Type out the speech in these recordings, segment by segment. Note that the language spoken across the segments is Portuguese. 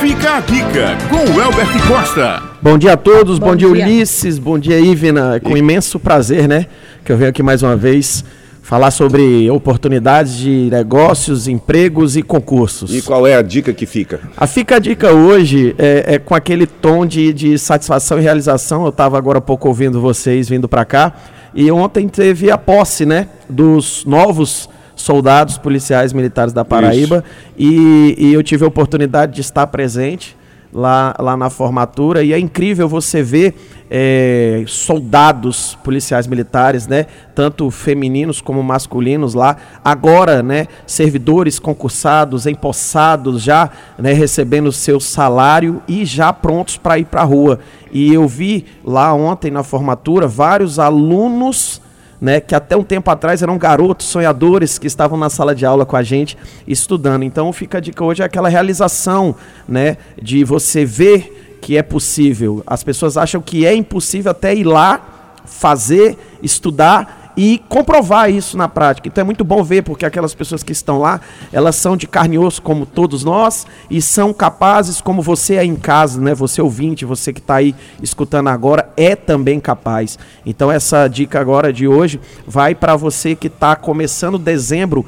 Fica a dica com o Elbert Costa. Bom dia a todos, bom, Bom dia, dia. Ulisses, bom dia Ivna. É Com imenso prazer, né, que eu venho aqui mais uma vez falar sobre oportunidades de negócios, empregos e concursos. E qual é a dica que fica? A Fica a Dica hoje é, é com aquele tom de, de satisfação e realização. Eu estava agora há pouco ouvindo vocês vindo para cá. E ontem teve a posse, né, dos novos soldados policiais militares da Paraíba. E, e eu tive a oportunidade de estar presente lá, lá na formatura. E é incrível você ver é, soldados policiais militares, né, tanto femininos como masculinos lá, agora, né, servidores concursados, empossados, já né, recebendo seu salário e já prontos para ir para a rua. E eu vi lá ontem na formatura vários alunos né, que até um tempo atrás eram garotos sonhadores que estavam na sala de aula com a gente estudando. Então fica a dica hoje é aquela realização, né, de você ver que é possível. As pessoas acham que é impossível até ir lá fazer, estudar e comprovar isso na prática. Então é muito bom ver, porque aquelas pessoas que estão lá, elas são de carne e osso como todos nós e são capazes como você aí em casa, né? Você ouvinte, você que está aí escutando agora, é também capaz. Então essa dica agora de hoje vai para você que está começando dezembro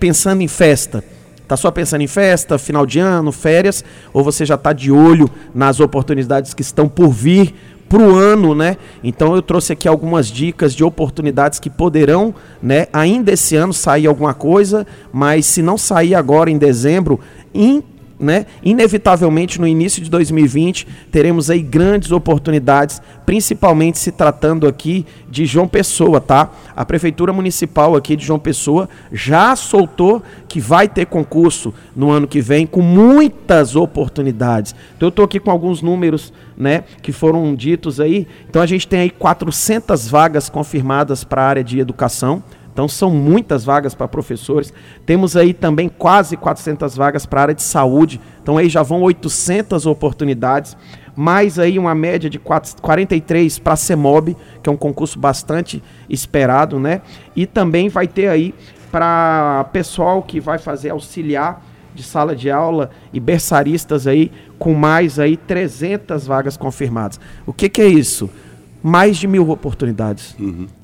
pensando em festa. Tá só pensando em festa, final de ano, férias, ou você já está de olho nas oportunidades que estão por vir para o ano, né? Então eu trouxe aqui algumas dicas de oportunidades que poderão, né, ainda esse ano sair alguma coisa, mas se não sair agora em dezembro, in, né, inevitavelmente no início de 2020 teremos aí grandes oportunidades, principalmente se tratando aqui de João Pessoa, tá? A prefeitura municipal aqui de João Pessoa já soltou que vai ter concurso no ano que vem com muitas oportunidades. Então eu tô aqui com alguns números, né, que foram ditos aí. Então a gente tem aí 400 vagas confirmadas para a área de educação. Então são muitas vagas para professores. Temos aí também quase 400 vagas para a área de saúde. Então aí já vão 800 oportunidades. Mais aí uma média de 4 43 para a CEMOB, que é um concurso bastante esperado, né? E também vai ter aí para pessoal que vai fazer auxiliar de sala de aula e berçaristas aí com mais aí 300 vagas confirmadas. O que, que é isso? Mais de mil oportunidades.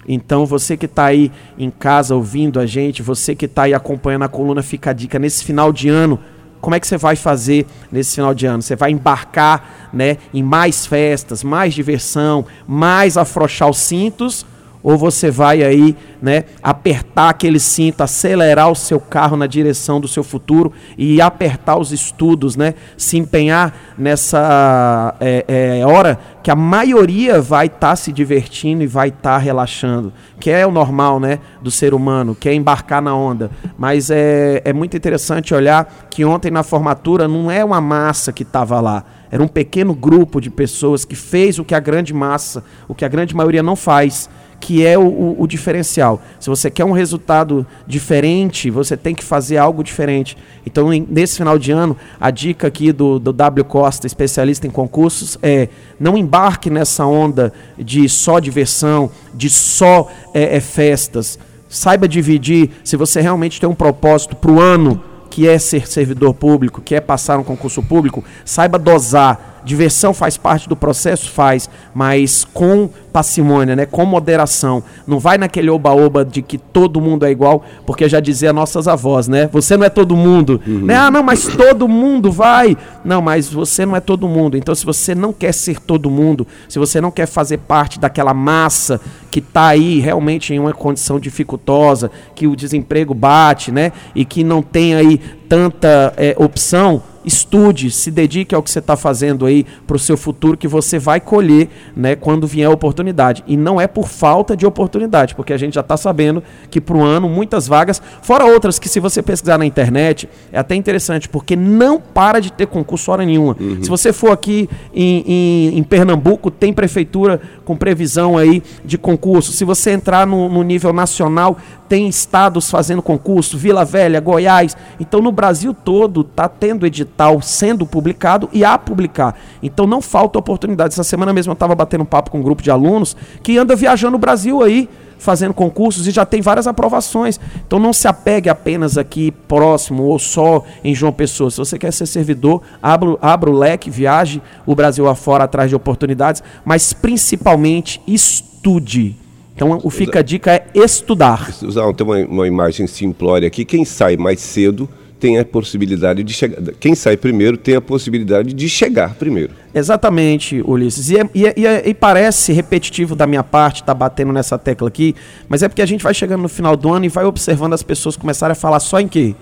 Então você que está aí em casa ouvindo a gente, você que está aí acompanhando a coluna Fica a Dica nesse final de ano, como é que você vai fazer nesse final de ano? Você vai embarcar né, em mais festas, mais diversão, mais afrouxar os cintos? Ou você vai aí, né, apertar aquele cinto, acelerar o seu carro na direção do seu futuro e apertar os estudos, né? Se empenhar nessa é, é, hora que a maioria vai estar se divertindo e vai estar relaxando, que é o normal, né, do ser humano, que é embarcar na onda. Mas é, é muito interessante olhar que ontem na formatura não é uma massa que estava lá, era um pequeno grupo de pessoas que fez o que a grande massa, o que a grande maioria não faz que é o, o, o, diferencial. Se você quer um resultado diferente, você tem que fazer algo diferente. Então, em, nesse final de ano, a dica aqui do, do W Costa, especialista em concursos, é não embarque nessa onda de só diversão, de só é, é, festas. Saiba dividir. Se você realmente tem um propósito para o ano, que é ser servidor público, que é passar um concurso público, saiba dosar. Diversão faz parte do processo? Faz, mas com parcimônia, né? com moderação. Não vai naquele oba-oba de que todo mundo é igual, porque já dizia nossas avós, né? Você não é todo mundo. Uhum. Né? Ah, não, mas todo mundo vai. Não, mas você não é todo mundo. Então, se você não quer ser todo mundo, se você não quer fazer parte daquela massa que está aí realmente em uma condição dificultosa, que o desemprego bate, né? E que não tem aí tanta é, opção, estude, se dedique ao que você está fazendo aí para o seu futuro que você vai colher, né, quando vier a oportunidade. E não é por falta de oportunidade, porque a gente já está sabendo que para o ano muitas vagas, fora outras que se você pesquisar na internet é até interessante, porque não para de ter concurso hora nenhuma. Uhum. Se você for aqui em, em, em, Pernambuco, tem prefeitura com previsão aí de concurso. Se você entrar no, no nível nacional, tem estados fazendo concurso, Vila Velha, Goiás. Então no Brasil todo está tendo edital sendo publicado e a publicar. Então não falta oportunidade. Essa semana mesmo eu estava batendo um papo com um grupo de alunos que anda viajando o Brasil aí, fazendo concursos e já tem várias aprovações. Então não se apegue apenas aqui próximo ou só em João Pessoa. Se você quer ser servidor, abra, abra o leque, viaje o Brasil afora atrás de oportunidades, mas principalmente estude. Então o fica a dica é estudar. Usar tem uma, uma imagem simplória aqui. Quem sai mais cedo tem a possibilidade de chegar. Quem sai primeiro tem a possibilidade de chegar primeiro. Exatamente, Ulisses. E, é, e, é, e, é, e parece repetitivo da minha parte estar tá batendo nessa tecla aqui, mas é porque a gente vai chegando no final do ano e vai observando as pessoas começarem a falar só em quê?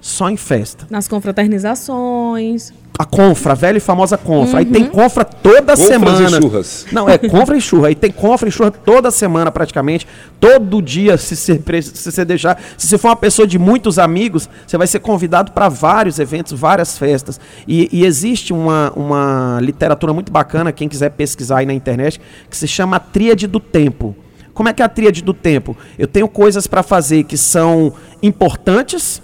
Só em festa. Nas confraternizações. A confra, a velha e famosa confra. Uhum. Aí tem uhum. confra toda Confras semana. E churras. Não, é confra e churra. Aí tem confra e churra toda semana praticamente. Todo dia, se você, se você deixar. Se você for uma pessoa de muitos amigos, você vai ser convidado para vários eventos, várias festas. E, e, existe uma, uma literatura muito bacana, quem quiser pesquisar aí na internet, que se chama Tríade do Tempo. Como é que é a tríade do tempo? Eu tenho coisas para fazer que são importantes,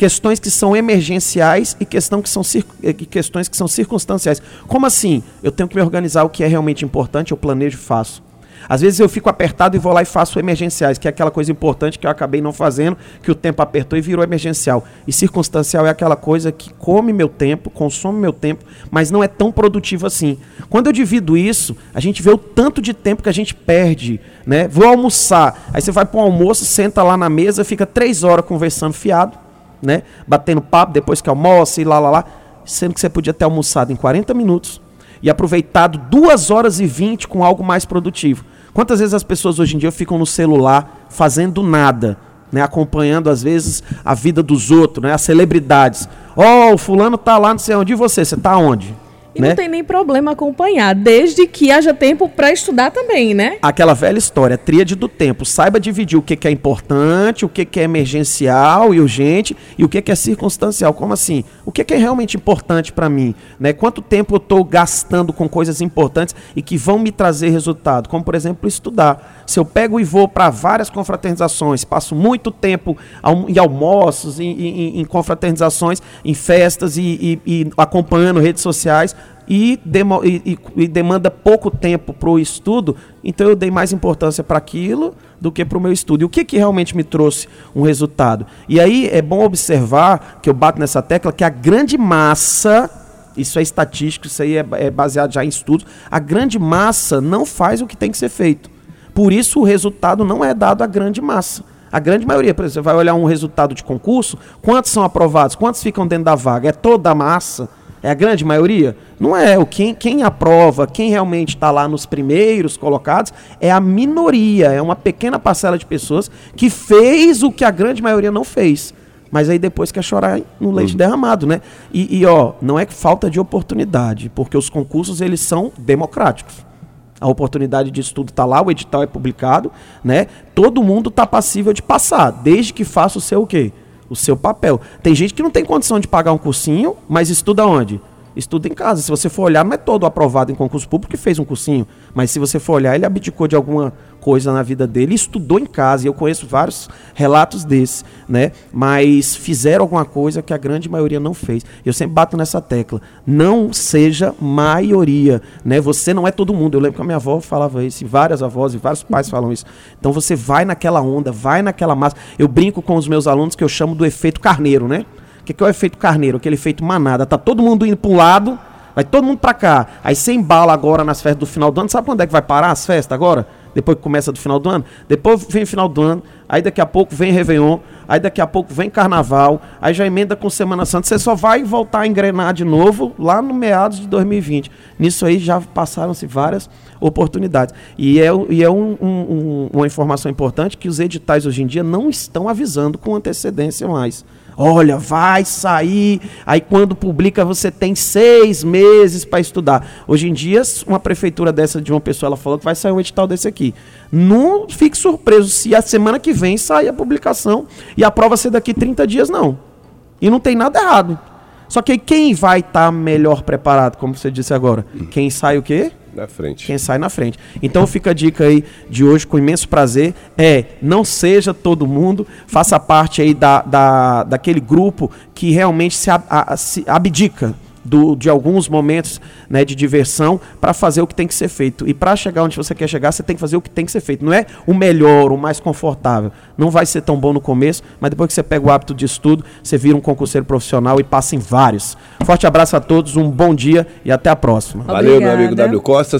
questões que são emergenciais e questão que são eh, questões que são circunstanciais. Como assim? Eu tenho que me organizar o que é realmente importante, eu planejo e faço. Às vezes eu fico apertado e vou lá e faço emergenciais, que é aquela coisa importante que eu acabei não fazendo, que o tempo apertou e virou emergencial. E circunstancial é aquela coisa que come meu tempo, consome meu tempo, mas não é tão produtivo assim. Quando eu divido isso, a gente vê o tanto de tempo que a gente perde, né? Vou almoçar, aí você vai para um almoço, senta lá na mesa, fica três horas conversando fiado, né? Batendo papo depois que almoça e lá, lá, lá. Sendo que você podia ter almoçado em 40 minutos e aproveitado 2 horas e 20 com algo mais produtivo. Quantas vezes as pessoas hoje em dia ficam no celular fazendo nada, né? Acompanhando às vezes a vida dos outros, né? As celebridades. Ó, oh, o fulano tá lá, não sei onde, e você? Você tá onde? E né? não tem nem problema acompanhar, desde que haja tempo para estudar também, né? Aquela velha história, tríade do tempo. Saiba dividir o que, que é importante, o que, que é emergencial e urgente e o que, que é circunstancial. Como assim? O que, que é realmente importante para mim? Né? Quanto tempo eu estou gastando com coisas importantes e que vão me trazer resultado? Como, por exemplo, estudar. Se eu pego e vou para várias confraternizações, passo muito tempo em almoços, em, em, em confraternizações, em festas e, e, e acompanhando redes sociais, e, demo, e, e, demanda pouco tempo para o estudo, então eu dei mais importância para aquilo do que para o meu estudo. E o que, que realmente me trouxe um resultado? E aí é bom observar, que eu bato nessa tecla, que a grande massa, isso é estatístico, isso aí é, é baseado já em estudos, a grande massa não faz o que tem que ser feito. Por isso o resultado não é dado à grande massa. A grande maioria, por exemplo, você vai olhar um resultado de concurso, quantos são aprovados, quantos ficam dentro da vaga? É toda a massa? É a grande maioria? Não é. O quem, quem aprova, quem realmente está lá nos primeiros colocados, é a minoria, é uma pequena parcela de pessoas que fez o que a grande maioria não fez. Mas aí depois quer chorar no leite uhum. derramado, né? E, e, ó, não é falta de oportunidade, porque os concursos eles são democráticos. A oportunidade de estudo está lá, o edital é publicado, né? Todo mundo está passível de passar, desde que faça o seu o quê? O seu papel. Tem gente que não tem condição de pagar um cursinho, mas estuda onde? Estuda em casa. Se você for olhar, não é todo aprovado em concurso público que fez um cursinho. Mas se você for olhar, ele abdicou de alguma coisa na vida dele, estudou em casa, e eu conheço vários relatos desses, né? Mas fizeram alguma coisa que a grande maioria não fez. Eu sempre bato nessa tecla. Não seja maioria, né? Você não é todo mundo. Eu lembro que a minha avó falava isso, e várias avós e vários pais falam isso. Então você vai naquela onda, vai naquela massa. Eu brinco com os meus alunos que eu chamo do efeito carneiro, né? O que, que é o efeito carneiro? Aquele efeito manada. Tá todo mundo indo para um lado, vai todo mundo para cá. Aí você embala agora nas festas do final do ano. Sabe quando é que vai parar as festas agora? depois que começa do final do ano, depois vem final do ano, aí daqui a pouco vem Réveillon, aí daqui a pouco vem Carnaval, aí já emenda com Semana Santa, você só vai voltar a engrenar de novo lá no meados de 2020. Nisso aí já passaram-se várias oportunidades. E é, e é um, um, uma informação importante que os editais hoje em dia não estão avisando com antecedência mais. Olha, vai sair. Aí quando publica, você tem seis meses para estudar. Hoje em dia, uma prefeitura dessa de uma pessoa, ela falou que vai sair um edital desse aqui. Não fique surpreso se a semana que vem sair a publicação e a prova ser daqui 30 dias, não. E não tem nada errado. Só que quem vai estar tá melhor preparado, como você disse agora? Quem sai o quê? Na frente. Quem sai na frente. Então fica a dica aí de hoje com imenso prazer. É, não seja todo mundo, faça parte aí da, da, daquele grupo que realmente se, a, a, se abdica do, de alguns momentos né, de diversão para fazer o que tem que ser feito. E para chegar onde você quer chegar, você tem que fazer o que tem que ser feito. Não é o melhor, o mais confortável. Não vai ser tão bom no começo, mas depois que você pega o hábito de estudo, você vira um concurseiro profissional e passa em vários. Forte abraço a todos, um bom dia e até a próxima. Valeu, meu amigo Obrigada. W Costa.